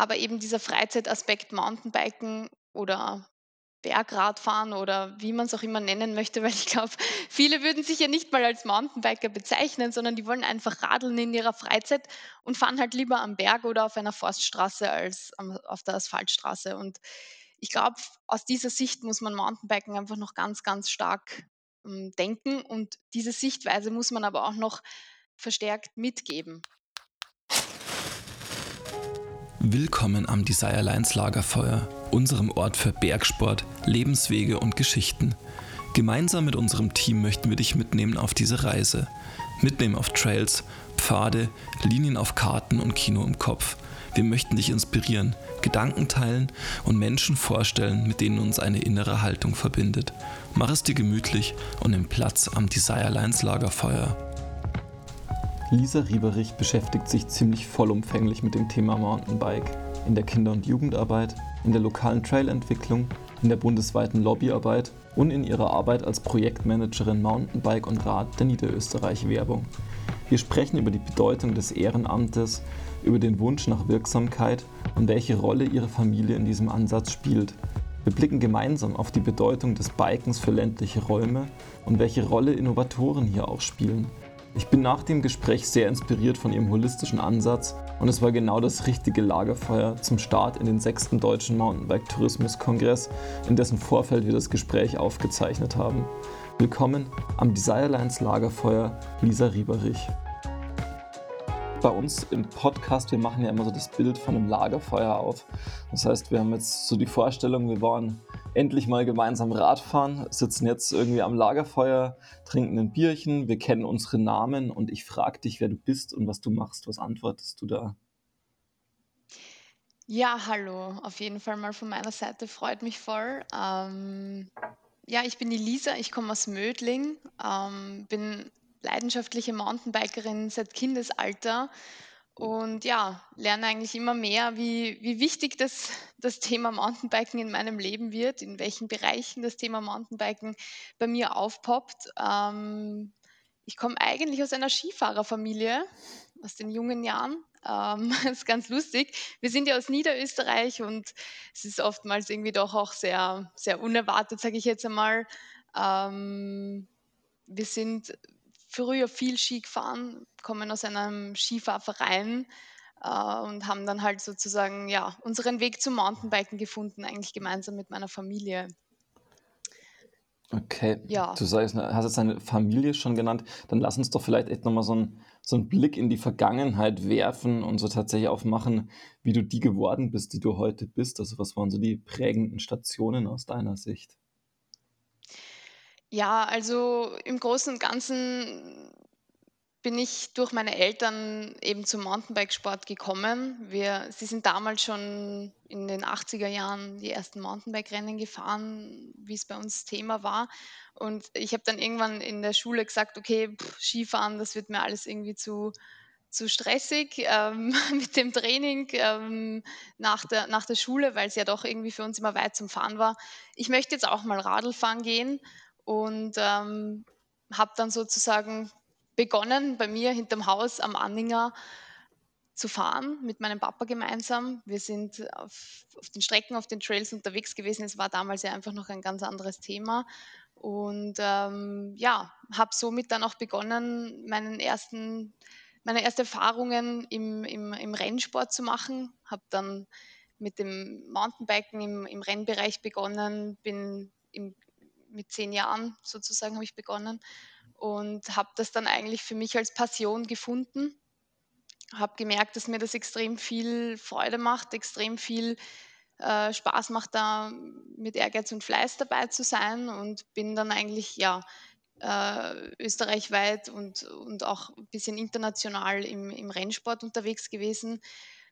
aber eben dieser Freizeitaspekt Mountainbiken oder Bergradfahren oder wie man es auch immer nennen möchte, weil ich glaube, viele würden sich ja nicht mal als Mountainbiker bezeichnen, sondern die wollen einfach radeln in ihrer Freizeit und fahren halt lieber am Berg oder auf einer Forststraße als auf der Asphaltstraße. Und ich glaube, aus dieser Sicht muss man Mountainbiken einfach noch ganz, ganz stark ähm, denken und diese Sichtweise muss man aber auch noch verstärkt mitgeben. Willkommen am Desire Lines Lagerfeuer, unserem Ort für Bergsport, Lebenswege und Geschichten. Gemeinsam mit unserem Team möchten wir dich mitnehmen auf diese Reise. Mitnehmen auf Trails, Pfade, Linien auf Karten und Kino im Kopf. Wir möchten dich inspirieren, Gedanken teilen und Menschen vorstellen, mit denen uns eine innere Haltung verbindet. Mach es dir gemütlich und nimm Platz am Desire Lines Lagerfeuer. Lisa Rieberich beschäftigt sich ziemlich vollumfänglich mit dem Thema Mountainbike. In der Kinder- und Jugendarbeit, in der lokalen Trailentwicklung, in der bundesweiten Lobbyarbeit und in ihrer Arbeit als Projektmanagerin Mountainbike und Rad der Niederösterreich Werbung. Wir sprechen über die Bedeutung des Ehrenamtes, über den Wunsch nach Wirksamkeit und welche Rolle ihre Familie in diesem Ansatz spielt. Wir blicken gemeinsam auf die Bedeutung des Bikens für ländliche Räume und welche Rolle Innovatoren hier auch spielen. Ich bin nach dem Gespräch sehr inspiriert von ihrem holistischen Ansatz und es war genau das richtige Lagerfeuer zum Start in den sechsten deutschen Mountainbike-Tourismus-Kongress, in dessen Vorfeld wir das Gespräch aufgezeichnet haben. Willkommen am Desirelines Lagerfeuer, Lisa Rieberich. Bei uns im Podcast, wir machen ja immer so das Bild von einem Lagerfeuer auf. Das heißt, wir haben jetzt so die Vorstellung, wir waren endlich mal gemeinsam Radfahren, sitzen jetzt irgendwie am Lagerfeuer, trinken ein Bierchen, wir kennen unsere Namen und ich frage dich, wer du bist und was du machst. Was antwortest du da? Ja, hallo, auf jeden Fall mal von meiner Seite, freut mich voll. Ähm, ja, ich bin die Lisa, ich komme aus Mödling, ähm, bin leidenschaftliche Mountainbikerin seit Kindesalter und ja, lerne eigentlich immer mehr, wie, wie wichtig das, das Thema Mountainbiken in meinem Leben wird, in welchen Bereichen das Thema Mountainbiken bei mir aufpoppt. Ähm, ich komme eigentlich aus einer Skifahrerfamilie, aus den jungen Jahren. Ähm, das ist ganz lustig. Wir sind ja aus Niederösterreich und es ist oftmals irgendwie doch auch sehr, sehr unerwartet, sage ich jetzt einmal. Ähm, wir sind früher viel Ski gefahren, kommen aus einem Skifahrverein äh, und haben dann halt sozusagen ja, unseren Weg zum Mountainbiken gefunden, eigentlich gemeinsam mit meiner Familie. Okay, ja. du sagst, hast jetzt deine Familie schon genannt, dann lass uns doch vielleicht echt nochmal so, ein, so einen Blick in die Vergangenheit werfen und so tatsächlich aufmachen, wie du die geworden bist, die du heute bist. Also was waren so die prägenden Stationen aus deiner Sicht? Ja, also im Großen und Ganzen bin ich durch meine Eltern eben zum Mountainbikesport gekommen. Wir, sie sind damals schon in den 80er Jahren die ersten Mountainbike-Rennen gefahren, wie es bei uns Thema war. Und ich habe dann irgendwann in der Schule gesagt, okay, pff, Skifahren, das wird mir alles irgendwie zu, zu stressig ähm, mit dem Training ähm, nach, der, nach der Schule, weil es ja doch irgendwie für uns immer weit zum Fahren war. Ich möchte jetzt auch mal Radl fahren gehen und ähm, habe dann sozusagen begonnen, bei mir hinterm Haus am Anninger zu fahren mit meinem Papa gemeinsam. Wir sind auf, auf, den Strecken, auf den Trails unterwegs gewesen. Es war damals ja einfach noch ein ganz anderes Thema. Und ähm, ja, habe somit dann auch begonnen, meinen ersten, meine ersten Erfahrungen im, im, im Rennsport zu machen. Habe dann mit dem Mountainbiken im, im Rennbereich begonnen, bin im mit zehn Jahren sozusagen habe ich begonnen und habe das dann eigentlich für mich als Passion gefunden. Habe gemerkt, dass mir das extrem viel Freude macht, extrem viel äh, Spaß macht, da mit Ehrgeiz und Fleiß dabei zu sein und bin dann eigentlich ja äh, österreichweit und, und auch ein bisschen international im, im Rennsport unterwegs gewesen,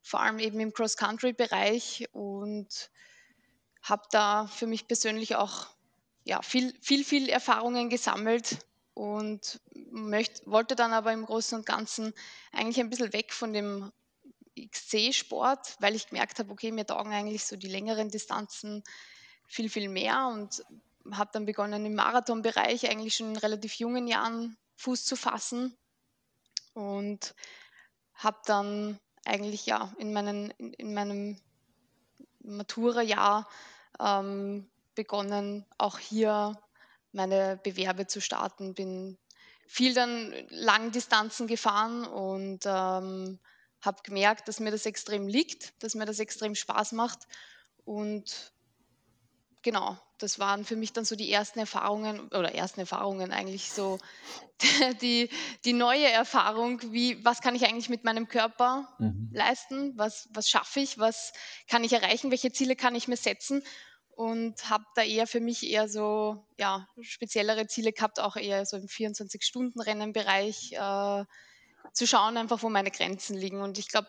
vor allem eben im Cross-Country-Bereich und habe da für mich persönlich auch ja, viel, viel, viel Erfahrungen gesammelt und möcht, wollte dann aber im Großen und Ganzen eigentlich ein bisschen weg von dem XC-Sport, weil ich gemerkt habe, okay, mir taugen eigentlich so die längeren Distanzen viel, viel mehr und habe dann begonnen im Marathonbereich eigentlich schon in relativ jungen Jahren Fuß zu fassen und habe dann eigentlich ja in, meinen, in, in meinem Matura-Jahr ähm, begonnen, auch hier meine Bewerbe zu starten. Bin viel dann Langdistanzen gefahren und ähm, habe gemerkt, dass mir das extrem liegt, dass mir das extrem Spaß macht. Und genau, das waren für mich dann so die ersten Erfahrungen oder ersten Erfahrungen eigentlich so die, die neue Erfahrung, wie was kann ich eigentlich mit meinem Körper Mhm. leisten, was, was schaffe ich, was kann ich erreichen, welche Ziele kann ich mir setzen und habe da eher für mich eher so ja, speziellere Ziele gehabt, auch eher so im 24-Stunden-Rennen-Bereich. Äh, zu schauen einfach, wo meine Grenzen liegen. Und ich glaube,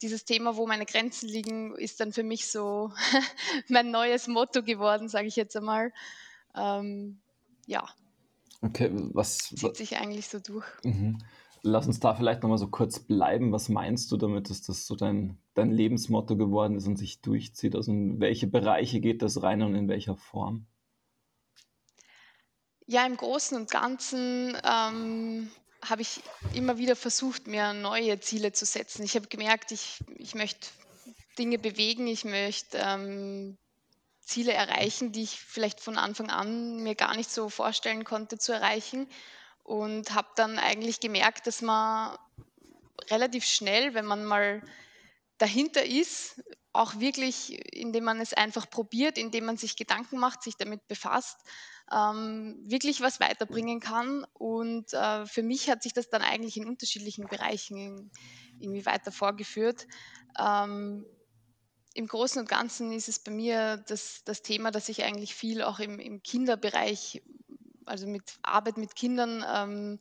dieses Thema, wo meine Grenzen liegen, ist dann für mich so mein neues Motto geworden, sage ich jetzt einmal. Ähm, ja, Okay, was, wa zieht sich eigentlich so durch. mhm. Lass uns da vielleicht noch mal so kurz bleiben. Was meinst du damit, dass das so dein dein Lebensmotto geworden ist und sich durchzieht? Also, in welche Bereiche geht das rein und in welcher Form? Ja, im Großen und Ganzen ähm, habe ich immer wieder versucht, mir neue Ziele zu setzen. Ich habe gemerkt, ich, ich möchte Dinge bewegen, ich möchte ähm, Ziele erreichen, die ich vielleicht von Anfang an mir gar nicht so vorstellen konnte zu erreichen. Und habe dann eigentlich gemerkt, dass man relativ schnell, wenn man mal dahinter ist, auch wirklich, indem man es einfach probiert, indem man sich Gedanken macht, sich damit befasst, ähm, wirklich was weiterbringen kann. Und äh, für mich hat sich das dann eigentlich in unterschiedlichen Bereichen irgendwie weiter vorgeführt. Ähm, Im Großen und Ganzen ist es bei mir das, das Thema, dass ich eigentlich viel auch im, im Kinderbereich, also mit Arbeit mit Kindern, ähm,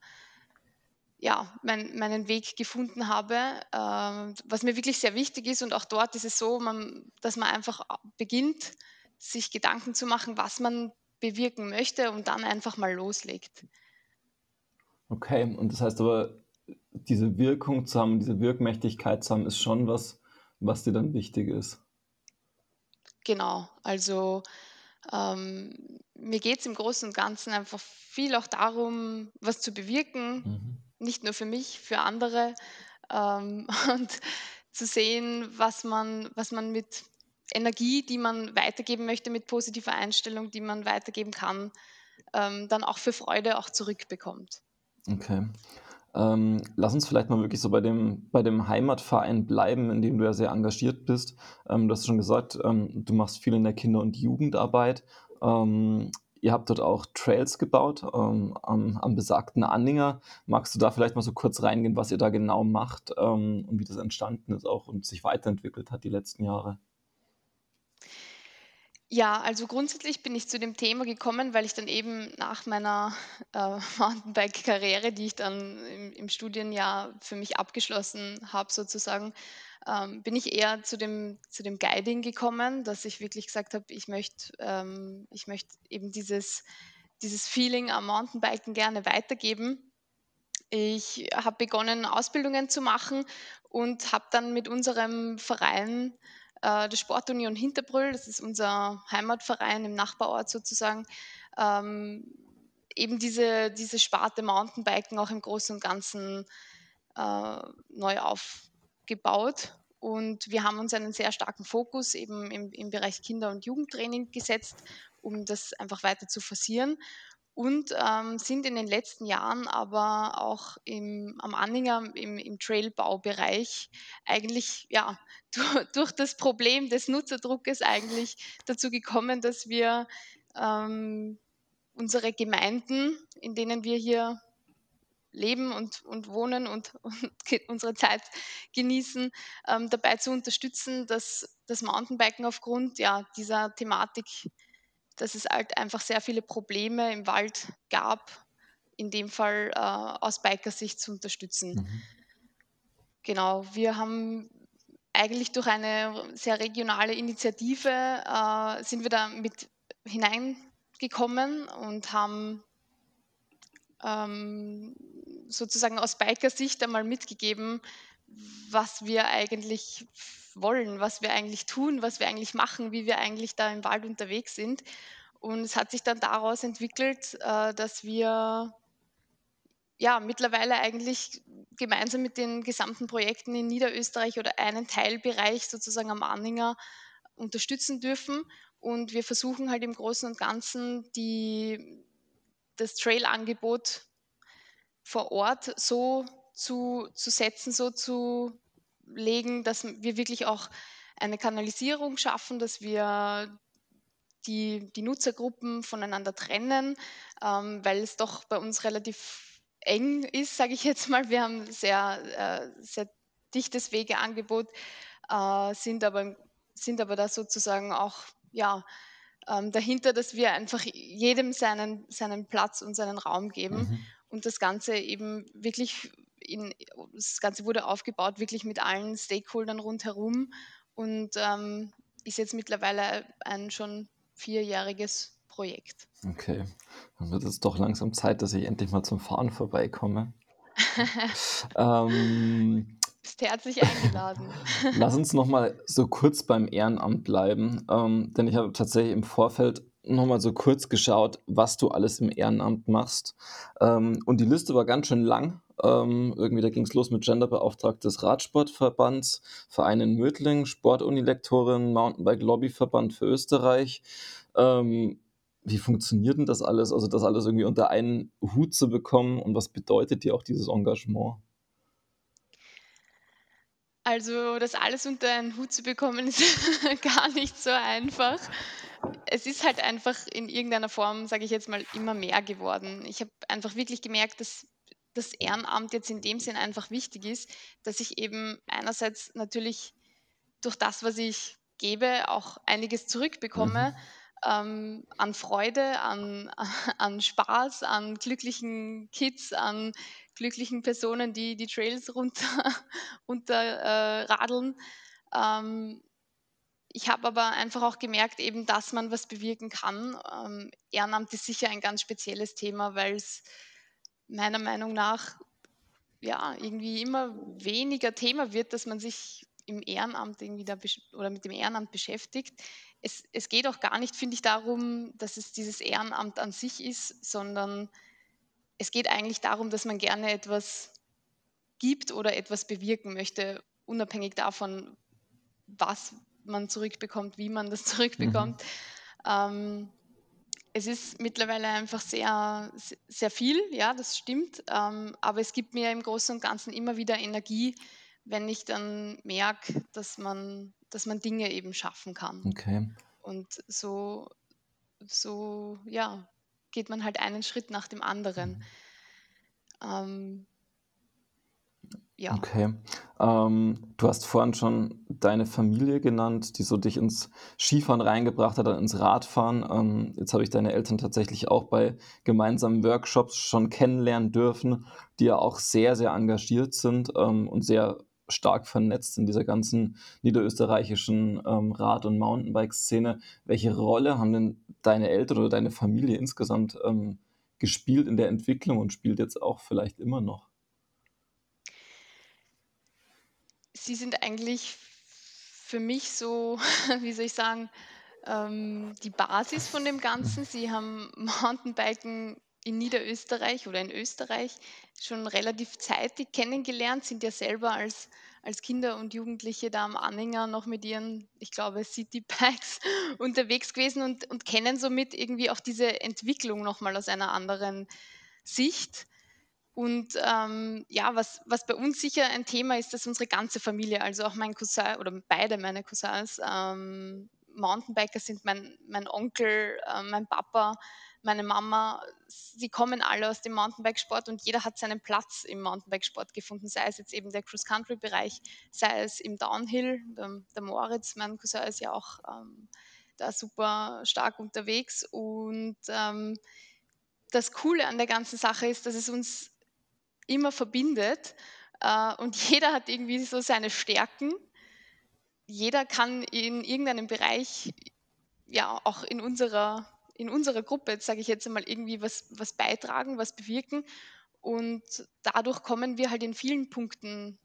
ja, mein, meinen Weg gefunden habe, ähm, was mir wirklich sehr wichtig ist. Und auch dort ist es so, man, dass man einfach beginnt, sich Gedanken zu machen, was man bewirken möchte und dann einfach mal loslegt. Okay, und das heißt aber, diese Wirkung zu haben, diese Wirkmächtigkeit zu haben, ist schon was, was dir dann wichtig ist? Genau, also ähm, mir geht es im Großen und Ganzen einfach viel auch darum, was zu bewirken, Mhm. nicht nur für mich, für andere ähm, und zu sehen, was man, was man mit Energie, die man weitergeben möchte, mit positiver Einstellung, die man weitergeben kann, ähm, dann auch für Freude auch zurückbekommt. Okay. Ähm, lass uns vielleicht mal wirklich so bei dem bei dem Heimatverein bleiben, in dem du ja sehr engagiert bist. Ähm, du hast schon gesagt, ähm, du machst viel in der Kinder und Jugendarbeit. Ähm, ihr habt dort auch Trails gebaut, ähm, am am besagten Anninger. Magst du da vielleicht mal so kurz reingehen, was ihr da genau macht, ähm, und wie das entstanden ist auch und sich weiterentwickelt hat die letzten Jahre? Ja, also grundsätzlich bin ich zu dem Thema gekommen, weil ich dann eben nach meiner äh, Mountainbike-Karriere, die ich dann im, im Studienjahr für mich abgeschlossen habe, sozusagen, ähm, bin ich eher zu dem, zu dem Guiding gekommen, dass ich wirklich gesagt habe, ich möchte ähm, ich möchte eben dieses, dieses Feeling am Mountainbiken gerne weitergeben. Ich habe begonnen, Ausbildungen zu machen und habe dann mit unserem Verein, äh, der Sportunion Hinterbrüll, das ist unser Heimatverein im Nachbarort sozusagen, ähm, eben diese, diese Sparte Mountainbiken auch im Großen und Ganzen äh, neu aufgebaut. Und wir haben uns einen sehr starken Fokus eben im, im Bereich Kinder- und Jugendtraining gesetzt, um das einfach weiter zu forcieren und ähm, sind in den letzten Jahren aber auch im, am Anhänger im, im Trailbaubereich eigentlich ja durch, durch das Problem des Nutzerdruckes eigentlich dazu gekommen, dass wir ähm, unsere Gemeinden, in denen wir hier leben und, und wohnen und, und unsere Zeit genießen, ähm, dabei zu unterstützen, dass das Mountainbiken aufgrund ja, dieser Thematik dass es halt einfach sehr viele Probleme im Wald gab, in dem Fall äh, aus Bikersicht zu unterstützen. Mhm. Genau, wir haben eigentlich durch eine sehr regionale Initiative äh, sind wir da mit hineingekommen und haben ähm, sozusagen aus Bikersicht einmal mitgegeben, was wir eigentlich wollen, was wir eigentlich tun, was wir eigentlich machen, wie wir eigentlich da im Wald unterwegs sind. Und es hat sich dann daraus entwickelt, äh, dass wir ja, mittlerweile eigentlich gemeinsam mit den gesamten Projekten in Niederösterreich oder einen Teilbereich sozusagen am Anhänger unterstützen dürfen. Und wir versuchen halt im Großen und Ganzen die, das Trail-Angebot vor Ort so zu, zu setzen, so zu legen, dass wir wirklich auch eine Kanalisierung schaffen, dass wir die, die Nutzergruppen voneinander trennen, ähm, weil es doch bei uns relativ eng ist, sage ich jetzt mal. Wir haben sehr, äh, sehr dichtes Wegeangebot, äh, sind, aber, sind aber da sozusagen auch ja, ähm, dahinter, dass wir einfach jedem seinen, seinen Platz und seinen Raum geben mhm. und das Ganze eben wirklich in, das Ganze wurde aufgebaut wirklich mit allen Stakeholdern rundherum und ähm, ist jetzt mittlerweile ein schon vierjähriges Projekt. Okay, dann wird es doch langsam Zeit, dass ich endlich mal zum Fahren vorbeikomme. ähm, bist herzlich eingeladen. Lass uns noch mal so kurz beim Ehrenamt bleiben, ähm, denn ich habe tatsächlich im Vorfeld noch mal so kurz geschaut, was du alles im Ehrenamt machst. Ähm, und die Liste war ganz schön lang. Ähm, irgendwie, da ging es los mit Genderbeauftragte des Radsportverbands, Verein in Mödling, Sportunilektorin, Mountainbike-Lobbyverband für Österreich. Ähm, wie funktioniert denn das alles? Also das alles irgendwie unter einen Hut zu bekommen und was bedeutet dir auch dieses Engagement? Also das alles unter einen Hut zu bekommen, ist gar nicht so einfach. Es ist halt einfach in irgendeiner Form, sage ich jetzt mal, immer mehr geworden. Ich habe einfach wirklich gemerkt, dass das Ehrenamt jetzt in dem Sinn einfach wichtig ist, dass ich eben einerseits natürlich durch das, was ich gebe, auch einiges zurückbekomme. Mhm. Ähm, an Freude, an, an Spaß, an glücklichen Kids, an glücklichen Personen, die die Trails runter, runter äh, radeln. Ähm, ich habe aber einfach auch gemerkt, eben, dass man was bewirken kann. Ähm, Ehrenamt ist sicher ein ganz spezielles Thema, weil es meiner Meinung nach ja irgendwie immer weniger Thema wird, dass man sich im Ehrenamt irgendwie da oder mit dem Ehrenamt beschäftigt. Es, es geht auch gar nicht, finde ich, darum, dass es dieses Ehrenamt an sich ist, sondern es geht eigentlich darum, dass man gerne etwas gibt oder etwas bewirken möchte, unabhängig davon, was man zurückbekommt, wie man das zurückbekommt. Mhm. Ähm, es ist mittlerweile einfach sehr, sehr viel, ja, das stimmt. Ähm, aber es gibt mir im Großen und Ganzen immer wieder Energie, wenn ich dann merke, dass man, dass man Dinge eben schaffen kann. Okay. Und so, so, ja, geht man halt einen Schritt nach dem anderen. Mhm. Ähm, ja. Okay. Ähm, du hast vorhin schon deine Familie genannt, die so dich ins Skifahren reingebracht hat, ins Radfahren. Ähm, jetzt habe ich deine Eltern tatsächlich auch bei gemeinsamen Workshops schon kennenlernen dürfen, die ja auch sehr, sehr engagiert sind ähm, und sehr stark vernetzt in dieser ganzen niederösterreichischen ähm, Rad- und Mountainbike-Szene. Welche Rolle haben denn deine Eltern oder deine Familie insgesamt ähm, gespielt in der Entwicklung und spielt jetzt auch vielleicht immer noch? Sie sind eigentlich für mich so, wie soll ich sagen, ähm, die Basis von dem Ganzen. Sie haben Mountainbiken in Niederösterreich oder in Österreich schon relativ zeitig kennengelernt, sind ja selber als, als Kinder und Jugendliche da am Anhänger noch mit ihren, ich glaube, Citybikes unterwegs gewesen und, und kennen somit irgendwie auch diese Entwicklung nochmal aus einer anderen Sicht. Und ähm, ja, was, was bei uns sicher ein Thema ist, dass unsere ganze Familie, also auch mein Cousin oder beide meine Cousins, ähm, Mountainbiker sind, mein, mein Onkel, äh, mein Papa, meine Mama, sie kommen alle aus dem Mountainbikesport und jeder hat seinen Platz im Mountainbikesport gefunden, sei es jetzt eben der Cross-Country-Bereich, sei es im Downhill. Der, der, Moritz, mein Cousin, ist ja auch ähm, da super stark unterwegs. Und ähm, das Coole an der ganzen Sache ist, dass es uns immer verbindet. Äh, und jeder hat irgendwie so seine Stärken. Jeder kann in irgendeinem Bereich, ja, auch in unserer, in unserer Gruppe, sage ich jetzt einmal, irgendwie was, was beitragen, was bewirken. Und dadurch kommen wir halt in vielen Punkten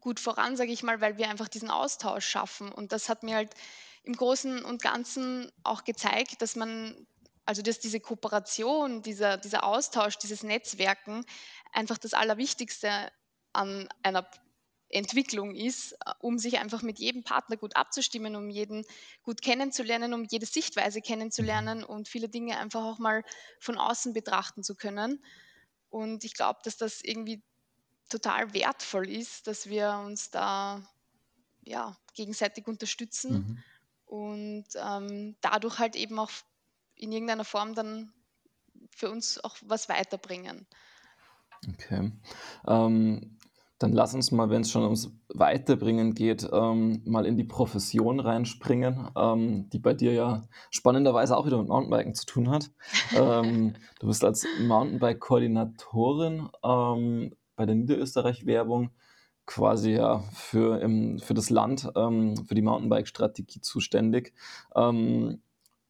gut voran, sage ich mal, weil wir einfach diesen Austausch schaffen. Und das hat mir halt im Großen und Ganzen auch gezeigt, dass man also dass diese Kooperation, dieser, dieser Austausch, dieses Netzwerken einfach das Allerwichtigste an einer Entwicklung ist, um sich einfach mit jedem Partner gut abzustimmen, um jeden gut kennenzulernen, um jede Sichtweise kennenzulernen Mhm. und viele Dinge einfach auch mal von außen betrachten zu können. Und ich glaube, dass das irgendwie total wertvoll ist, dass wir uns da ja, gegenseitig unterstützen Mhm. und ähm, dadurch halt eben auch in irgendeiner Form dann für uns auch was weiterbringen. Okay. Ähm, dann lass uns mal, wenn es schon ums Weiterbringen geht, ähm, mal in die Profession reinspringen, ähm, die bei dir ja spannenderweise auch wieder mit Mountainbiken zu tun hat. Ähm, du bist als Mountainbike-Koordinatorin ähm, bei der Niederösterreich-Werbung quasi ja für, im, für das Land, ähm, für die Mountainbike-Strategie zuständig.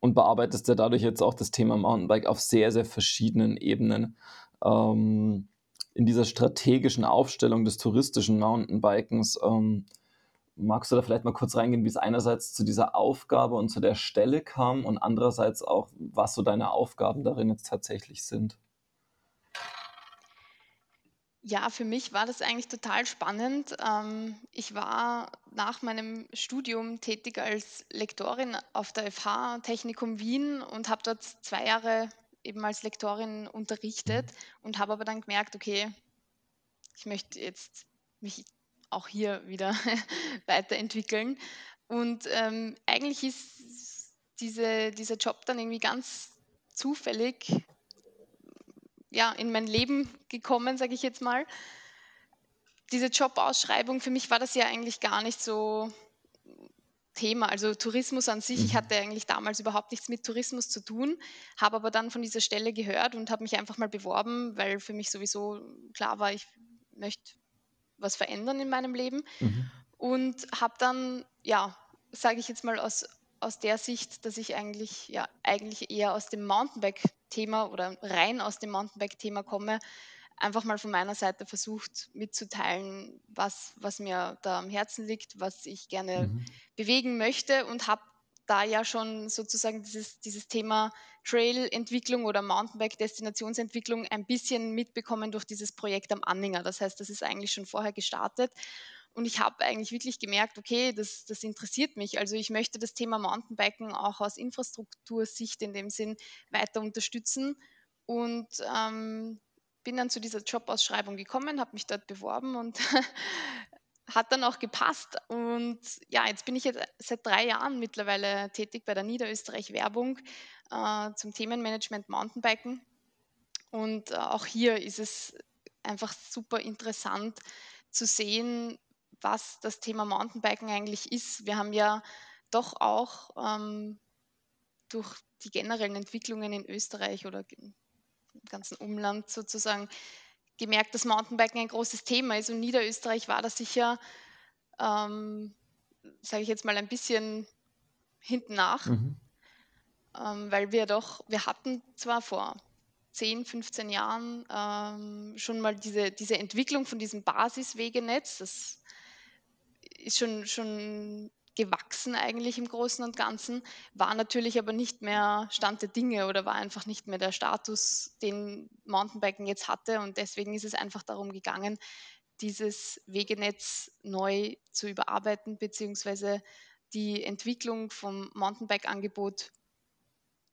Und bearbeitest ja dadurch jetzt auch das Thema Mountainbike auf sehr, sehr verschiedenen Ebenen. Ähm, in dieser strategischen Aufstellung des touristischen Mountainbikens, ähm, magst du da vielleicht mal kurz reingehen, wie es einerseits zu dieser Aufgabe und zu der Stelle kam und andererseits auch, was so deine Aufgaben darin jetzt tatsächlich sind? Ja, für mich war das eigentlich total spannend. Ähm, ich war nach meinem Studium tätig als Lektorin auf der FH Technikum Wien und habe dort zwei Jahre eben als Lektorin unterrichtet Mhm. und habe aber dann gemerkt, okay, ich möchte jetzt mich auch hier wieder weiterentwickeln. Und ähm, eigentlich ist diese, dieser Job dann irgendwie ganz zufällig ja, in mein Leben gekommen, sage ich jetzt mal. Diese Jobausschreibung, für mich war das ja eigentlich gar nicht so Thema. Also Tourismus an sich, ich Mhm. hatte eigentlich damals überhaupt nichts mit Tourismus zu tun, habe aber dann von dieser Stelle gehört und habe mich einfach mal beworben, weil für mich sowieso klar war, ich möchte was verändern in meinem Leben Mhm. und habe dann, ja, sage ich jetzt mal aus aus der Sicht, dass ich eigentlich ja, eigentlich eher aus dem Mountainbike-Thema oder rein aus dem Mountainbike-Thema komme, einfach mal von meiner Seite versucht mitzuteilen, was was mir da am Herzen liegt, was ich gerne Mhm. bewegen möchte und habe da ja schon sozusagen dieses dieses Thema Trail-Entwicklung oder Mountainbike-Destinationsentwicklung ein bisschen mitbekommen durch dieses Projekt am Anninger. Das heißt, das ist eigentlich schon vorher gestartet und ich habe eigentlich wirklich gemerkt, okay, das das interessiert mich. Also, ich möchte das Thema Mountainbiken auch aus Infrastruktursicht in dem Sinn weiter unterstützen und, ähm, bin dann zu dieser Jobausschreibung gekommen, habe mich dort beworben und hat dann auch gepasst. Und ja, jetzt bin ich jetzt seit 3 Jahren mittlerweile tätig bei der Niederösterreich Werbung, äh, zum Themenmanagement Mountainbiken. Und, äh, auch hier ist es einfach super interessant zu sehen, was das Thema Mountainbiken eigentlich ist. Wir haben ja doch auch, ähm, durch die generellen Entwicklungen in Österreich oder ganzen Umland sozusagen gemerkt, dass Mountainbiken ein großes Thema ist und Niederösterreich war da sicher, ähm, sage ich jetzt mal, ein bisschen hinten nach, Mhm. ähm, weil wir doch wir hatten zwar vor 10, 15 Jahren, ähm, schon mal diese diese Entwicklung von diesem Basiswegenetz. Das ist schon schon gewachsen eigentlich im Großen und Ganzen, war natürlich aber nicht mehr Stand der Dinge oder war einfach nicht mehr der Status, den Mountainbiken jetzt hatte. Und deswegen ist es einfach darum gegangen, dieses Wegenetz neu zu überarbeiten, beziehungsweise die Entwicklung vom Mountainbike-Angebot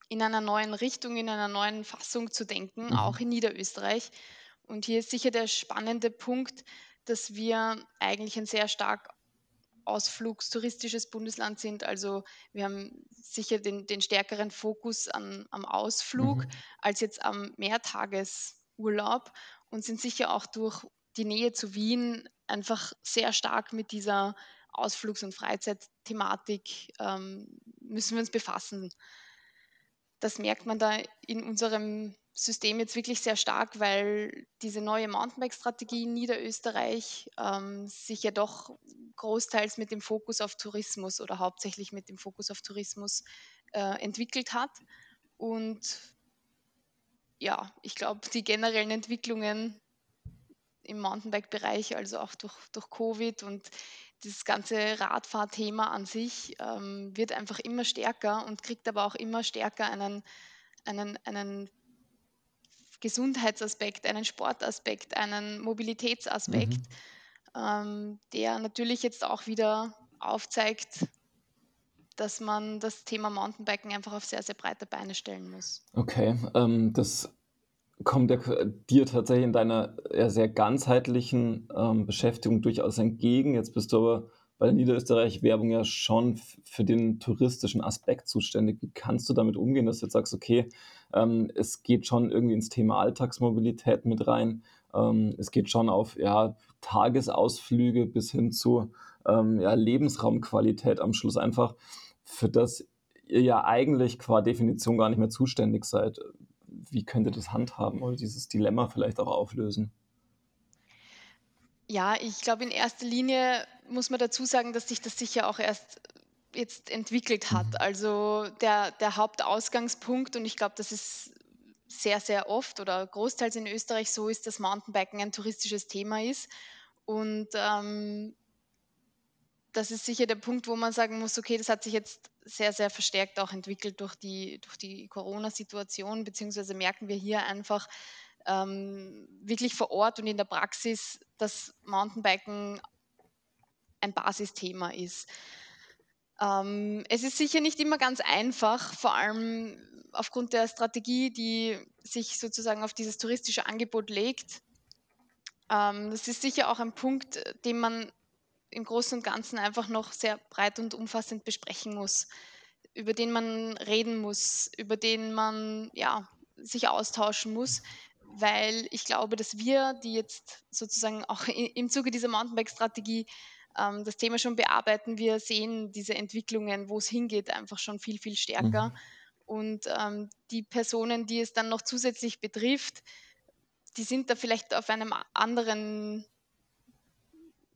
in einer neuen Richtung, in einer neuen Fassung zu denken, auch Mhm. in Niederösterreich. Und hier ist sicher der spannende Punkt, dass wir eigentlich ein sehr stark ausflugstouristisches Bundesland sind. Also wir haben sicher den, den stärkeren Fokus an, am Ausflug Mhm. als jetzt am Mehrtagesurlaub und sind sicher auch durch die Nähe zu Wien einfach sehr stark mit dieser Ausflugs- und Freizeitthematik ähm, müssen wir uns befassen. Das merkt man da in unserem System jetzt wirklich sehr stark, weil diese neue Mountainbike-Strategie in Niederösterreich ähm, sich ja doch großteils mit dem Fokus auf Tourismus oder hauptsächlich mit dem Fokus auf Tourismus äh, entwickelt hat. Und ja, ich glaube, die generellen Entwicklungen im Mountainbike-Bereich, also auch durch, durch Covid und das ganze Radfahrthema an sich, ähm, wird einfach immer stärker und kriegt aber auch immer stärker einen einen, einen Gesundheitsaspekt, einen Sportaspekt, einen Mobilitätsaspekt, Mhm. ähm, der natürlich jetzt auch wieder aufzeigt, dass man das Thema Mountainbiken einfach auf sehr, sehr breite Beine stellen muss. Okay, ähm, das kommt ja dir tatsächlich in deiner, ja, sehr ganzheitlichen, ähm, Beschäftigung durchaus entgegen. Jetzt bist du aber bei der Niederösterreich-Werbung ja schon für den touristischen Aspekt zuständig. Wie kannst du damit umgehen, dass du jetzt sagst: „Okay, ähm, es geht schon irgendwie ins Thema Alltagsmobilität mit rein. Ähm, es geht schon auf, ja, Tagesausflüge bis hin zu, ähm, ja, Lebensraumqualität am Schluss einfach, für das ihr ja eigentlich qua Definition gar nicht mehr zuständig seid.“ Wie könnt ihr das handhaben oder dieses Dilemma vielleicht auch auflösen? Ja, ich glaube, in erster Linie muss man dazu sagen, dass sich das sicher auch erst jetzt entwickelt hat. Mhm. Also der, der Hauptausgangspunkt, und ich glaube, das ist sehr, sehr oft oder großteils in Österreich so ist, dass Mountainbiken ein touristisches Thema ist. Und ähm, das ist sicher der Punkt, wo man sagen muss, okay, das hat sich jetzt sehr, sehr verstärkt auch entwickelt durch die, durch die Corona-Situation, beziehungsweise merken wir hier einfach ähm, wirklich vor Ort und in der Praxis, dass Mountainbiken ein Basisthema ist. Ähm, es ist sicher nicht immer ganz einfach, vor allem aufgrund der Strategie, die sich sozusagen auf dieses touristische Angebot legt. Ähm, das ist sicher auch ein Punkt, äh, den man im Großen und Ganzen einfach noch sehr breit und umfassend besprechen muss, über den man reden muss, über den man ja, sich austauschen muss, weil ich glaube, dass wir, die jetzt sozusagen auch im Zuge dieser Mountainbike-Strategie ähm, das Thema schon bearbeiten, wir sehen diese Entwicklungen, wo es hingeht, einfach schon viel, viel stärker. Mhm. Und ähm, die Personen, die es dann noch zusätzlich betrifft, die sind da vielleicht auf einem anderen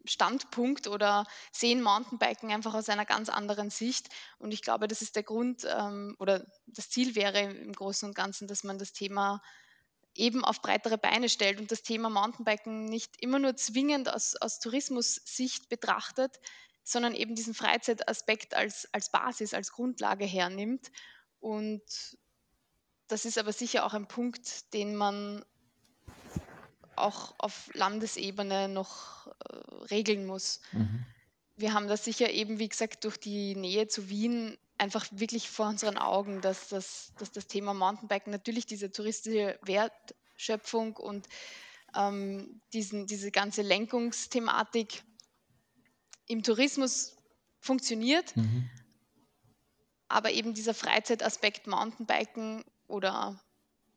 Standpunkt oder sehen Mountainbiken einfach aus einer ganz anderen Sicht. Und ich glaube, das ist der Grund ähm, oder das Ziel wäre im Großen und Ganzen, dass man das Thema eben auf breitere Beine stellt und das Thema Mountainbiken nicht immer nur zwingend aus, aus Tourismus-Sicht betrachtet, sondern eben diesen Freizeitaspekt als, als Basis, als Grundlage hernimmt. Und das ist aber sicher auch ein Punkt, den man auch auf Landesebene noch äh, regeln muss. Mhm. Wir haben das sicher eben, wie gesagt, durch die Nähe zu Wien einfach wirklich vor unseren Augen, dass das, dass das Thema Mountainbiken natürlich diese touristische Wertschöpfung und ähm, diesen, diese ganze Lenkungsthematik im Tourismus funktioniert, Mhm. aber eben dieser Freizeitaspekt Mountainbiken oder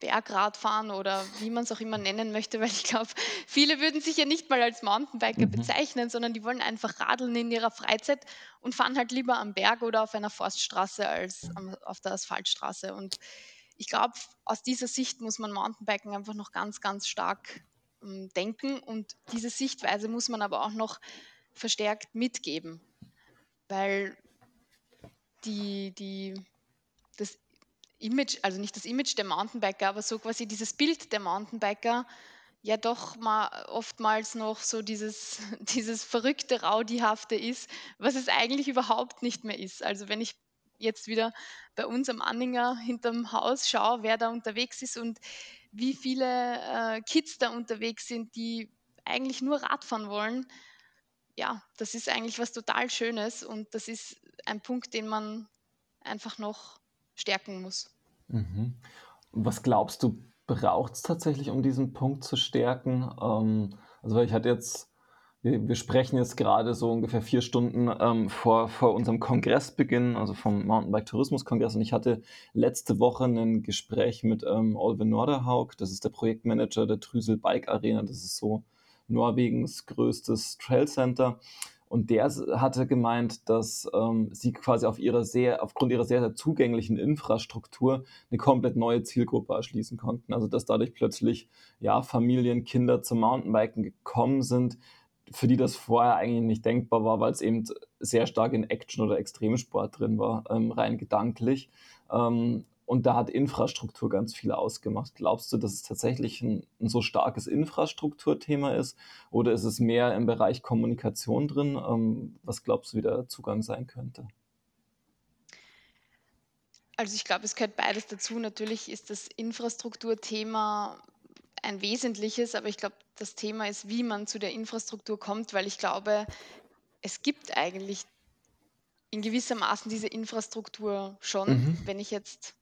Bergradfahren oder wie man es auch immer nennen möchte, weil ich glaube, viele würden sich ja nicht mal als Mountainbiker Mhm. bezeichnen, sondern die wollen einfach radeln in ihrer Freizeit und fahren halt lieber am Berg oder auf einer Forststraße als auf der Asphaltstraße. Und ich glaube, aus dieser Sicht muss man Mountainbiken einfach noch ganz, ganz stark ähm, denken und diese Sichtweise muss man aber auch noch verstärkt mitgeben, weil die, die, Image, also nicht das Image der Mountainbiker, aber so quasi dieses Bild der Mountainbiker ja doch mal oftmals noch so dieses, dieses verrückte, Rowdyhafte ist, was es eigentlich überhaupt nicht mehr ist. Also wenn ich jetzt wieder bei uns am Anhänger hinterm Haus schaue, wer da unterwegs ist und wie viele äh, Kids da unterwegs sind, die eigentlich nur Radfahren wollen, ja, das ist eigentlich was total Schönes und das ist ein Punkt, den man einfach noch stärken muss. Mhm. Was glaubst du, braucht es tatsächlich, um diesen Punkt zu stärken? Ähm, also, ich hatte jetzt wir wir sprechen jetzt gerade so ungefähr 4 Stunden, ähm, vor vor unserem Kongressbeginn, also vom Mountainbike-Tourismus-Kongress und ich hatte letzte Woche ein Gespräch mit, ähm, Oliver Norderhaug. Das ist der Projektmanager der Trysil Bike Arena. Das ist so Norwegens größtes Trailcenter. Und der hatte gemeint, dass, ähm, sie quasi auf ihrer sehr aufgrund ihrer sehr, sehr zugänglichen Infrastruktur eine komplett neue Zielgruppe erschließen konnten. Also, dass dadurch plötzlich, ja, Familien, Kinder zum Mountainbiken gekommen sind, für die das vorher eigentlich nicht denkbar war, weil es eben sehr stark in Action oder Extremsport drin war, ähm, rein gedanklich. Ähm, und da hat Infrastruktur ganz viel ausgemacht. Glaubst du, dass es tatsächlich ein, ein so starkes Infrastrukturthema ist? Oder ist es mehr im Bereich Kommunikation drin? Ähm, was glaubst du, wie der Zugang sein könnte? Also ich glaube, es gehört beides dazu. Natürlich ist das Infrastrukturthema ein wesentliches, aber ich glaube, das Thema ist, wie man zu der Infrastruktur kommt, weil ich glaube, es gibt eigentlich in gewissermaßen diese Infrastruktur schon. Mhm. Wenn ich jetzt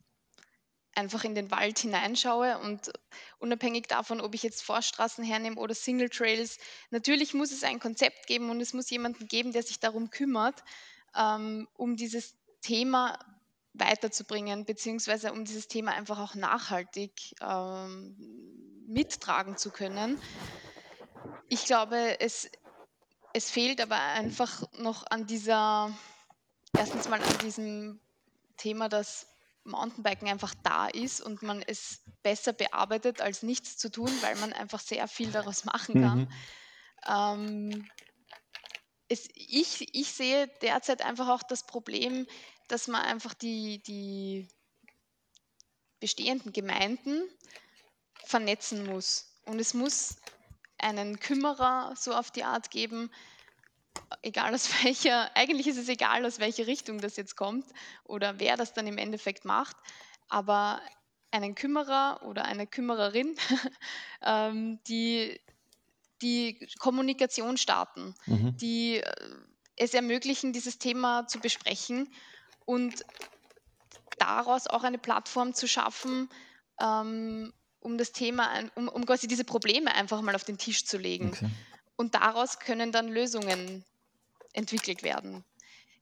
einfach in den Wald hineinschaue und unabhängig davon, ob ich jetzt Forststraßen hernehme oder Single Trails, natürlich muss es ein Konzept geben und es muss jemanden geben, der sich darum kümmert, ähm, um dieses Thema weiterzubringen, beziehungsweise um dieses Thema einfach auch nachhaltig ähm, mittragen zu können. Ich glaube, es, es fehlt aber einfach noch an dieser, erstens mal an diesem Thema, dass Mountainbiken einfach da ist und man es besser bearbeitet, als nichts zu tun, weil man einfach sehr viel daraus machen kann. Mhm. Ähm, es, ich, ich sehe derzeit einfach auch das Problem, dass man einfach die, die bestehenden Gemeinden vernetzen muss. Und es muss einen Kümmerer so auf die Art geben, egal aus welcher, eigentlich ist es egal, aus welcher Richtung das jetzt kommt oder wer das dann im Endeffekt macht, aber einen Kümmerer oder eine Kümmererin, ähm, die die Kommunikation starten, Mhm. die äh, es ermöglichen, dieses Thema zu besprechen und daraus auch eine Plattform zu schaffen, ähm, um das Thema, um, um quasi diese Probleme einfach mal auf den Tisch zu legen. Okay. Und daraus können dann Lösungen entwickelt werden.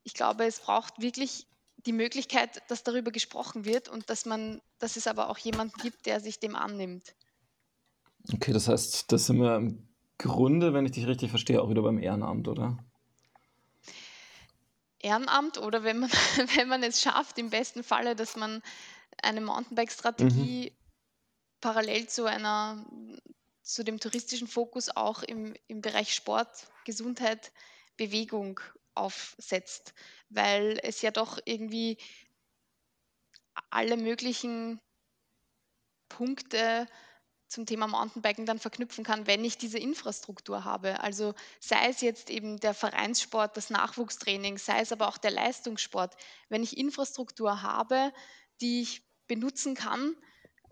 Ich glaube, es braucht wirklich die Möglichkeit, dass darüber gesprochen wird und dass man, dass es aber auch jemanden gibt, der sich dem annimmt. Okay, das heißt, das sind wir im Grunde, wenn ich dich richtig verstehe, auch wieder beim Ehrenamt, oder? Ehrenamt oder wenn man, wenn man es schafft, im besten Falle, dass man eine Mhm. Mountainbike-Strategie parallel zu einer, zu dem touristischen Fokus auch im, im Bereich Sport, Gesundheit, Bewegung aufsetzt, weil es ja doch irgendwie alle möglichen Punkte zum Thema Mountainbiken dann verknüpfen kann, wenn ich diese Infrastruktur habe. Also sei es jetzt eben der Vereinssport, das Nachwuchstraining, sei es aber auch der Leistungssport. Wenn ich Infrastruktur habe, die ich benutzen kann,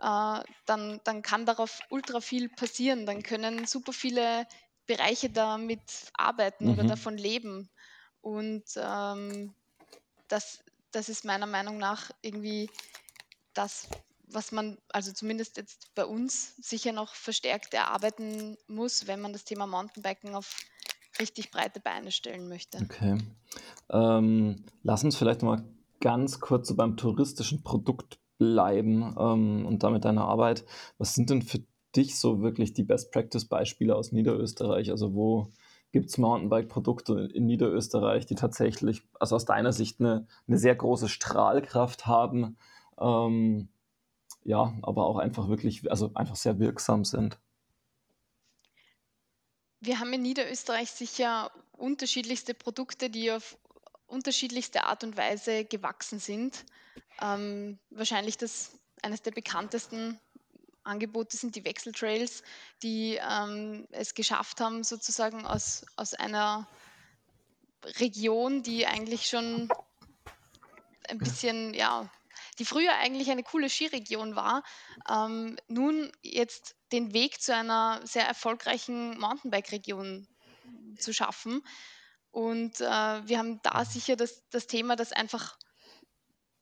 äh, dann, dann kann darauf ultra viel passieren. Dann können super viele Bereiche damit arbeiten oder Mhm. davon leben. Und ähm, das, das ist meiner Meinung nach irgendwie das, was man, also zumindest jetzt bei uns, sicher noch verstärkt erarbeiten muss, wenn man das Thema Mountainbiken auf richtig breite Beine stellen möchte. Okay. Ähm, lass uns vielleicht mal ganz kurz so beim touristischen Produkt bleiben ähm, und damit deiner Arbeit. Was sind denn für dich so wirklich die Best-Practice-Beispiele aus Niederösterreich? Also wo gibt es Mountainbike-Produkte in Niederösterreich, die tatsächlich, also aus deiner Sicht, eine, eine sehr große Strahlkraft haben, ähm, ja, aber auch einfach wirklich, also einfach sehr wirksam sind? Wir haben in Niederösterreich sicher unterschiedlichste Produkte, die auf unterschiedlichste Art und Weise gewachsen sind. Ähm, wahrscheinlich das eines der bekanntesten Angebote sind die Wechseltrails, die ähm, es geschafft haben, sozusagen aus, aus einer Region, die eigentlich schon ein bisschen, ja, die früher eigentlich eine coole Skiregion war, ähm, nun jetzt den Weg zu einer sehr erfolgreichen Mountainbike-Region zu schaffen. Und äh, wir haben da sicher das, das Thema, dass einfach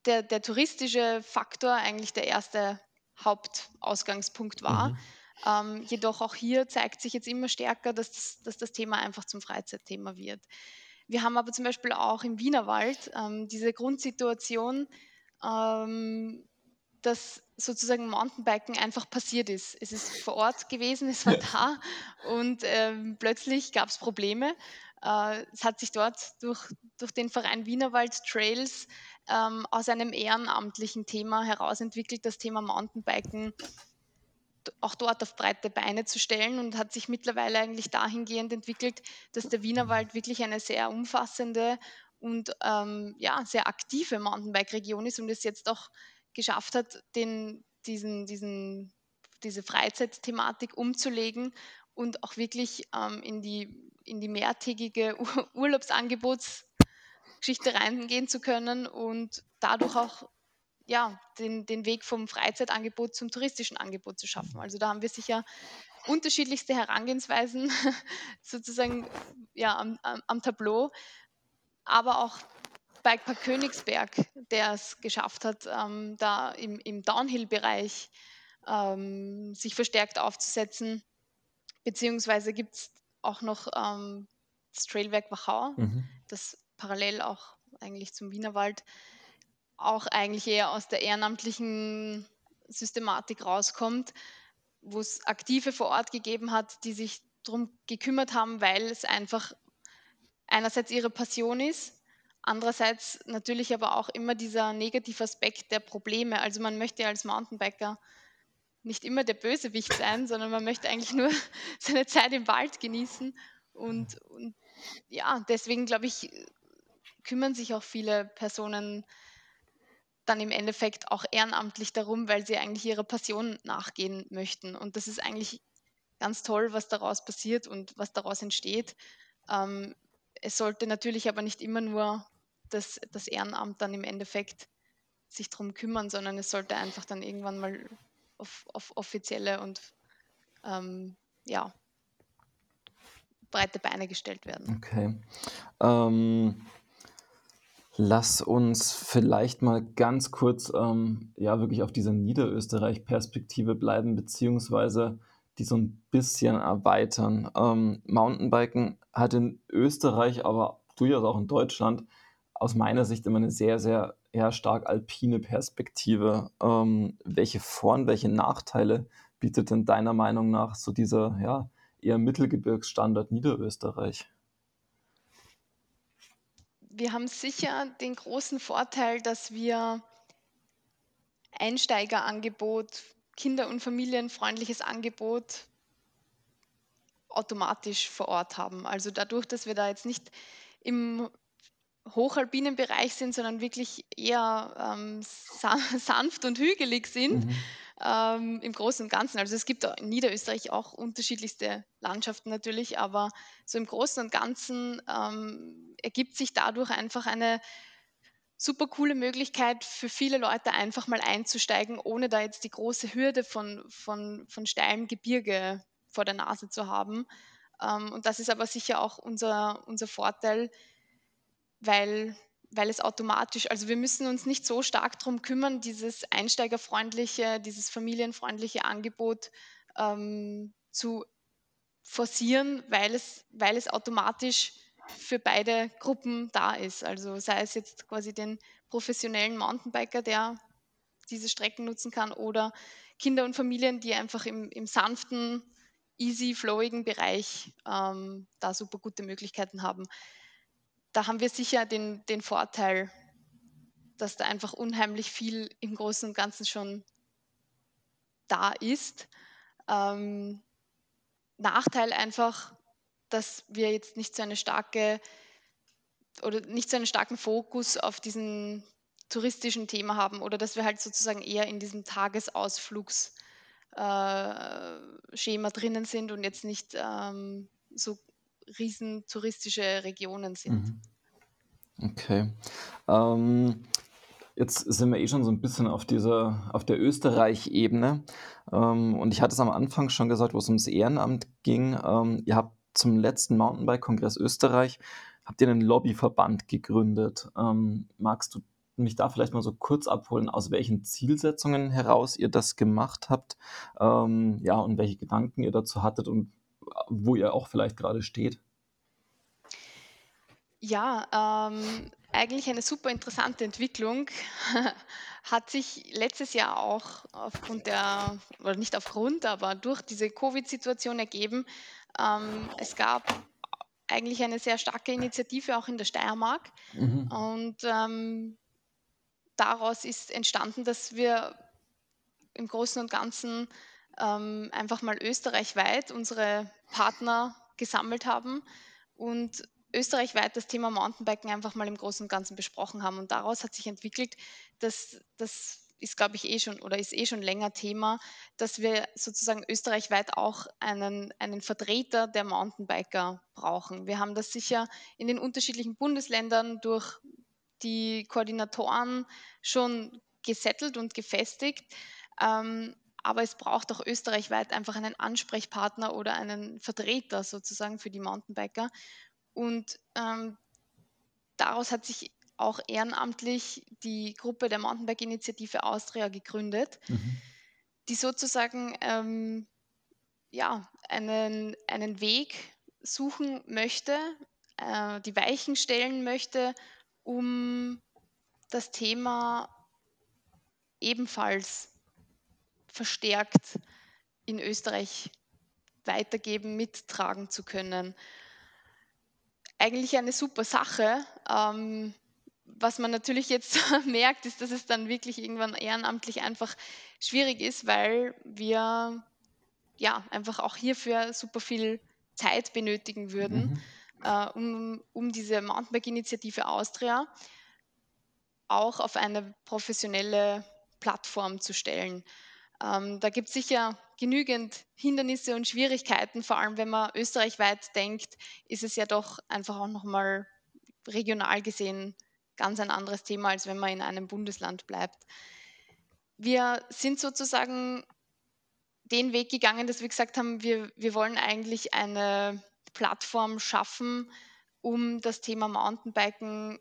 der, der touristische Faktor eigentlich der erste Hauptausgangspunkt war. Mhm. Ähm, jedoch auch hier zeigt sich jetzt immer stärker, dass das, dass das Thema einfach zum Freizeitthema wird. Wir haben aber zum Beispiel auch im Wienerwald ähm, diese Grundsituation, ähm, dass sozusagen Mountainbiken einfach passiert ist. Es ist vor Ort gewesen, es war da und ähm, plötzlich gab es Probleme. Äh, es hat sich dort durch, durch den Verein Wienerwald Trails ähm, aus einem ehrenamtlichen Thema heraus entwickelt, das Thema Mountainbiken auch dort auf breite Beine zu stellen und hat sich mittlerweile eigentlich dahingehend entwickelt, dass der Wienerwald wirklich eine sehr umfassende und ähm, ja, sehr aktive Mountainbike-Region ist und es jetzt auch geschafft hat, den, diesen, diesen, diese Freizeitthematik umzulegen und auch wirklich ähm, in, die, in die mehrtägige Ur Urlaubsangebotsgeschichte reingehen zu können und dadurch auch ja, den, den Weg vom Freizeitangebot zum touristischen Angebot zu schaffen. Also da haben wir sicher unterschiedlichste Herangehensweisen sozusagen ja, am, am, am Tableau, aber auch Bikepark Königsberg, der es geschafft hat, ähm, da im, im Downhill-Bereich ähm, sich verstärkt aufzusetzen. Beziehungsweise gibt es auch noch ähm, das Trailwerk Wachau, mhm. das parallel auch eigentlich zum Wienerwald auch eigentlich eher aus der ehrenamtlichen Systematik rauskommt, wo es Aktive vor Ort gegeben hat, die sich darum gekümmert haben, weil es einfach einerseits ihre Passion ist, andererseits natürlich aber auch immer dieser negative Aspekt der Probleme. Also man möchte als Mountainbiker nicht immer der Bösewicht sein, sondern man möchte eigentlich nur seine Zeit im Wald genießen. Und, und ja, deswegen glaube ich, kümmern sich auch viele Personen dann im Endeffekt auch ehrenamtlich darum, weil sie eigentlich ihrer Passion nachgehen möchten. Und das ist eigentlich ganz toll, was daraus passiert und was daraus entsteht. Ähm, es sollte natürlich aber nicht immer nur das, das Ehrenamt dann im Endeffekt sich darum kümmern, sondern es sollte einfach dann irgendwann mal auf, auf offizielle und ähm, ja, breite Beine gestellt werden. Okay. Ähm, lass uns vielleicht mal ganz kurz ähm, ja wirklich auf dieser Niederösterreich-Perspektive bleiben, beziehungsweise die so ein bisschen erweitern. Ähm, Mountainbiken hat in Österreich, aber durchaus auch in Deutschland aus meiner Sicht immer eine sehr, sehr eher stark alpine Perspektive. Ähm, welche Vor- und welche Nachteile bietet denn deiner Meinung nach so dieser ja, eher Mittelgebirgsstandard Niederösterreich? Wir haben sicher den großen Vorteil, dass wir Einsteigerangebot, kinder- und familienfreundliches Angebot automatisch vor Ort haben. Also dadurch, dass wir da jetzt nicht im hochalpinen Bereich sind, sondern wirklich eher ähm, sa sanft und hügelig sind mhm. ähm, im Großen und Ganzen. Also es gibt in Niederösterreich auch unterschiedlichste Landschaften natürlich, aber so im Großen und Ganzen ähm, ergibt sich dadurch einfach eine super coole Möglichkeit für viele Leute einfach mal einzusteigen, ohne da jetzt die große Hürde von, von, von steilem Gebirge vor der Nase zu haben. Ähm, und das ist aber sicher auch unser, unser Vorteil, weil, weil es automatisch, also wir müssen uns nicht so stark darum kümmern, dieses einsteigerfreundliche, dieses familienfreundliche Angebot ähm, zu forcieren, weil es, weil es automatisch für beide Gruppen da ist. Also sei es jetzt quasi den professionellen Mountainbiker, der diese Strecken nutzen kann, oder Kinder und Familien, die einfach im, im sanften, easy, flowigen Bereich ähm, da super gute Möglichkeiten haben da haben wir sicher den, den Vorteil, dass da einfach unheimlich viel im Großen und Ganzen schon da ist. Ähm, Nachteil einfach, dass wir jetzt nicht so eine starke oder nicht so einen starken Fokus auf diesen touristischen Thema haben oder dass wir halt sozusagen eher in diesem Tagesausflugsschema äh, drinnen sind und jetzt nicht ähm, so riesen touristische Regionen sind. Mhm. Okay. Ähm, jetzt sind wir eh schon so ein bisschen auf dieser, auf der Österreich-Ebene. Ähm, und ich hatte es am Anfang schon gesagt, wo es ums Ehrenamt ging. Ähm, ihr habt zum letzten Mountainbike-Kongress Österreich habt ihr einen Lobbyverband gegründet. Ähm, magst du mich da vielleicht mal so kurz abholen, aus welchen Zielsetzungen heraus ihr das gemacht habt? Ähm, ja, und welche Gedanken ihr dazu hattet und wo ihr auch vielleicht gerade steht? Ja, ähm, eigentlich eine super interessante Entwicklung. Hat sich letztes Jahr auch aufgrund der, oder nicht aufgrund, aber durch diese Covid-Situation ergeben. Ähm, es gab eigentlich eine sehr starke Initiative auch in der Steiermark. Mhm. Und ähm, daraus ist entstanden, dass wir im Großen und Ganzen ähm, einfach mal österreichweit unsere Partner gesammelt haben und österreichweit das Thema Mountainbiken einfach mal im Großen und Ganzen besprochen haben. Und daraus hat sich entwickelt, dass das ist, glaube ich, eh schon oder ist eh schon länger Thema, dass wir sozusagen österreichweit auch einen, einen Vertreter der Mountainbiker brauchen. Wir haben das sicher in den unterschiedlichen Bundesländern durch die Koordinatoren schon gesettelt und gefestigt. Ähm, aber es braucht auch österreichweit einfach einen Ansprechpartner oder einen Vertreter sozusagen für die Mountainbiker. Und ähm, daraus hat sich auch ehrenamtlich die Gruppe der Mountainbike-Initiative Austria gegründet, mhm. die sozusagen ähm, ja, einen, einen Weg suchen möchte, äh, die Weichen stellen möchte, um das Thema ebenfalls verstärkt in Österreich weitergeben, mittragen zu können. Eigentlich eine super Sache. Ähm, was man natürlich jetzt merkt, ist, dass es dann wirklich irgendwann ehrenamtlich einfach schwierig ist, weil wir ja einfach auch hierfür super viel Zeit benötigen würden, mhm. äh, um, um diese Mountainbike-Initiative Austria auch auf eine professionelle Plattform zu stellen. Ähm, da gibt es sicher genügend Hindernisse und Schwierigkeiten, vor allem wenn man österreichweit denkt, ist es ja doch einfach auch nochmal regional gesehen ganz ein anderes Thema, als wenn man in einem Bundesland bleibt. Wir sind sozusagen den Weg gegangen, dass wir gesagt haben, wir, wir wollen eigentlich eine Plattform schaffen, um das Thema Mountainbiken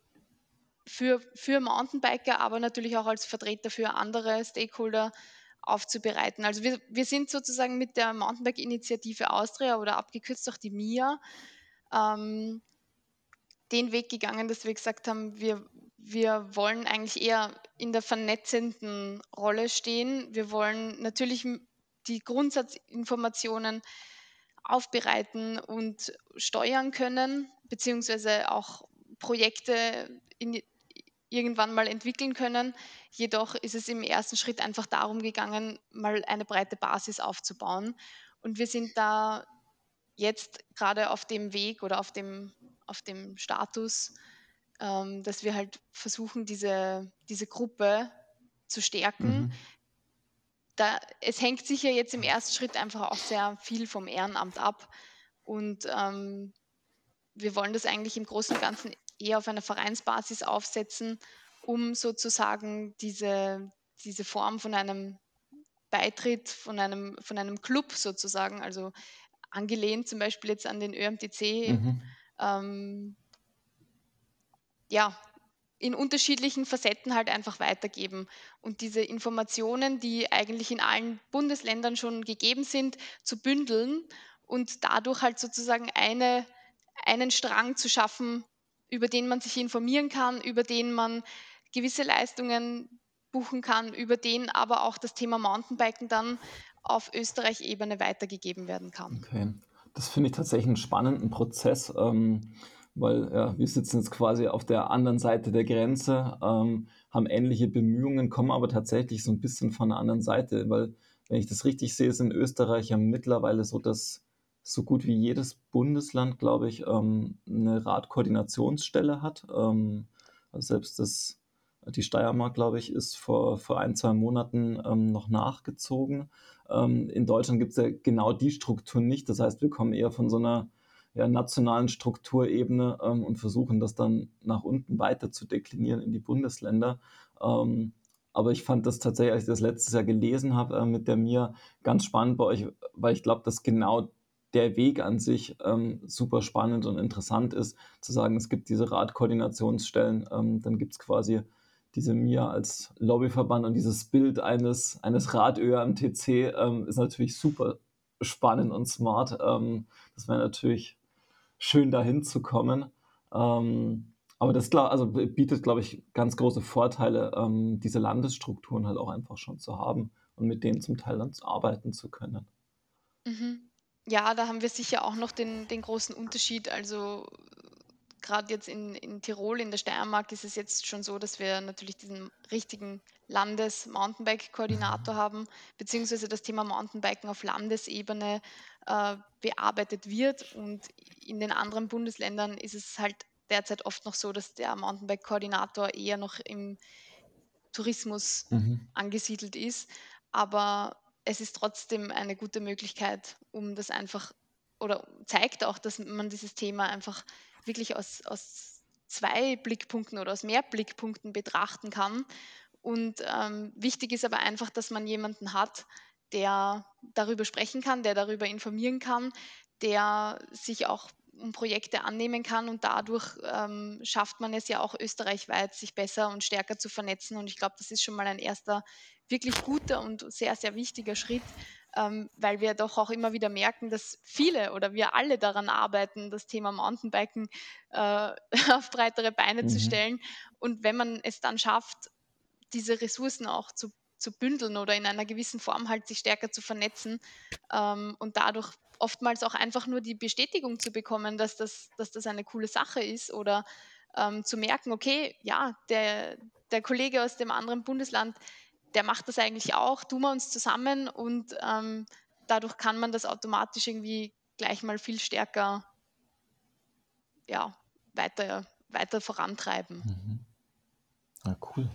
für, für Mountainbiker, aber natürlich auch als Vertreter für andere Stakeholder aufzubereiten. Also wir, wir sind sozusagen mit der Mountainbike-Initiative Austria oder abgekürzt auch die MIA ähm, den Weg gegangen, dass wir gesagt haben, wir, wir wollen eigentlich eher in der vernetzenden Rolle stehen. Wir wollen natürlich die Grundsatzinformationen aufbereiten und steuern können, beziehungsweise auch Projekte in, irgendwann mal entwickeln können. Jedoch ist es im ersten Schritt einfach darum gegangen, mal eine breite Basis aufzubauen. Und wir sind da jetzt gerade auf dem Weg oder auf dem, auf dem Status, ähm, dass wir halt versuchen, diese, diese Gruppe zu stärken. Mhm. Da, es hängt sicher jetzt im ersten Schritt einfach auch sehr viel vom Ehrenamt ab. Und ähm, wir wollen das eigentlich im Großen und Ganzen eher auf einer Vereinsbasis aufsetzen, um sozusagen diese, diese Form von einem Beitritt, von einem, von einem Club sozusagen, also angelehnt zum Beispiel jetzt an den ÖMTC, mhm. ähm, ja, in unterschiedlichen Facetten halt einfach weitergeben. Und diese Informationen, die eigentlich in allen Bundesländern schon gegeben sind, zu bündeln und dadurch halt sozusagen eine, einen Strang zu schaffen, über den man sich informieren kann, über den man gewisse Leistungen buchen kann, über den aber auch das Thema Mountainbiken dann auf Österreich-Ebene weitergegeben werden kann. Okay, das finde ich tatsächlich einen spannenden Prozess, ähm, weil ja, wir sitzen jetzt quasi auf der anderen Seite der Grenze, ähm, haben ähnliche Bemühungen, kommen aber tatsächlich so ein bisschen von der anderen Seite, weil wenn ich das richtig sehe, ist in Österreich ja mittlerweile so, dass so gut wie jedes Bundesland, glaube ich, ähm, eine Radkoordinationsstelle hat. Ähm, also selbst das, die Steiermark, glaube ich, ist vor, vor ein, zwei Monaten ähm, noch nachgezogen. Ähm, in Deutschland gibt es ja genau die Struktur nicht. Das heißt, wir kommen eher von so einer ja, nationalen Strukturebene ähm, und versuchen das dann nach unten weiter zu deklinieren in die Bundesländer. Ähm, aber ich fand das tatsächlich, als ich das letztes Jahr gelesen habe äh, mit der Mir, ganz spannend bei euch, weil ich glaube, dass genau der Weg an sich ähm, super spannend und interessant ist, zu sagen, es gibt diese Radkoordinationsstellen, ähm, dann gibt es quasi diese MIA als Lobbyverband und dieses Bild eines, eines Rad-ÖMTC ähm, ist natürlich super spannend und smart. Ähm, das wäre natürlich schön, dahin zu kommen. Ähm, aber das also bietet, glaube ich, ganz große Vorteile, ähm, diese Landesstrukturen halt auch einfach schon zu haben und mit denen zum Teil dann arbeiten zu können. Mhm. Ja, da haben wir sicher auch noch den den großen Unterschied. Also, gerade jetzt in in Tirol, in der Steiermark ist es jetzt schon so, dass wir natürlich diesen richtigen Landes-Mountainbike-Koordinator haben, beziehungsweise das Thema Mountainbiken auf Landesebene, äh, bearbeitet wird. Und in den anderen Bundesländern ist es halt derzeit oft noch so, dass der Mountainbike-Koordinator eher noch im Tourismus Mhm. angesiedelt ist. Aber es ist trotzdem eine gute Möglichkeit, um das einfach oder zeigt auch, dass man dieses Thema einfach wirklich aus, aus zwei Blickpunkten oder aus mehr Blickpunkten betrachten kann Und ähm, wichtig ist aber einfach, dass man jemanden hat, der darüber sprechen kann, der darüber informieren kann, der sich auch um Projekte annehmen kann und dadurch ähm, schafft man es ja auch österreichweit, sich besser und stärker zu vernetzen. Und ich glaube, das ist schon mal ein erster wirklich guter und sehr, sehr wichtiger Schritt, ähm, weil wir doch auch immer wieder merken, dass viele oder wir alle daran arbeiten, das Thema Mountainbiken äh, auf breitere Beine mhm. zu stellen. Und wenn man es dann schafft, diese Ressourcen auch zu, zu bündeln oder in einer gewissen Form halt sich stärker zu vernetzen ähm, und dadurch oftmals auch einfach nur die Bestätigung zu bekommen, dass das, dass das eine coole Sache ist oder ähm, zu merken, okay, ja, der, der Kollege aus dem anderen Bundesland, der macht das eigentlich auch, tun wir uns zusammen und ähm, dadurch kann man das automatisch irgendwie gleich mal viel stärker ja, weiter, weiter vorantreiben. Mhm. Ja, cool.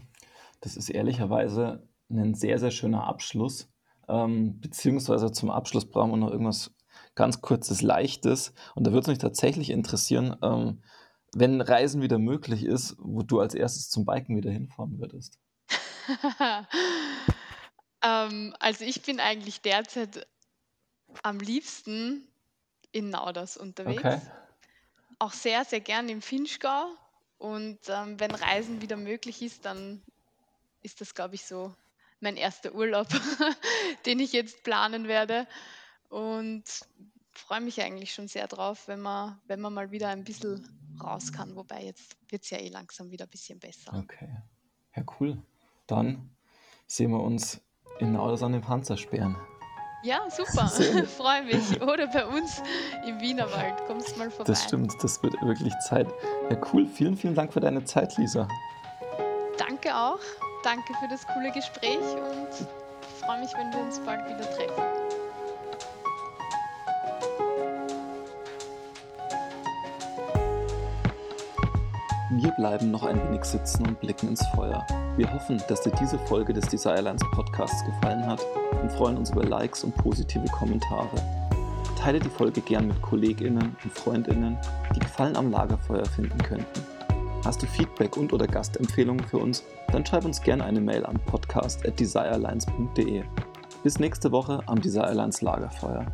Das ist ehrlicherweise ein sehr, sehr schöner Abschluss. Ähm, beziehungsweise zum Abschluss brauchen wir noch irgendwas ganz kurzes, leichtes. Und da würde es mich tatsächlich interessieren, ähm, wenn Reisen wieder möglich ist, wo du als erstes zum Biken wieder hinfahren würdest. ähm, also ich bin eigentlich derzeit am liebsten in Nauders unterwegs. Okay. Auch sehr, sehr gern im Finchgau. Und ähm, wenn Reisen wieder möglich ist, dann ist das, glaube ich, so mein erster Urlaub, den ich jetzt planen werde. Und freue mich eigentlich schon sehr drauf, wenn man, wenn man mal wieder ein bisschen raus kann. Wobei jetzt wird es ja eh langsam wieder ein bisschen besser. Okay. Ja, cool. Dann sehen wir uns in Nauders an den Panzersperren. Ja, super. Freue mich. Oder bei uns im Wienerwald. Kommst mal vorbei. Das stimmt, das wird wirklich Zeit. Ja, cool. Vielen, vielen Dank für deine Zeit, Lisa. Danke auch. Danke für das coole Gespräch und freue mich, wenn wir uns bald wieder treffen. Wir bleiben noch ein wenig sitzen und blicken ins Feuer. Wir hoffen, dass dir diese Folge des Desirelines Podcasts gefallen hat und freuen uns über Likes und positive Kommentare. Teile die Folge gern mit KollegInnen und FreundInnen, die Gefallen am Lagerfeuer finden könnten. Hast du Feedback und oder Gastempfehlungen für uns? Dann schreib uns gerne eine Mail an podcast.desirelines.de. Bis nächste Woche am Desirelines Lagerfeuer.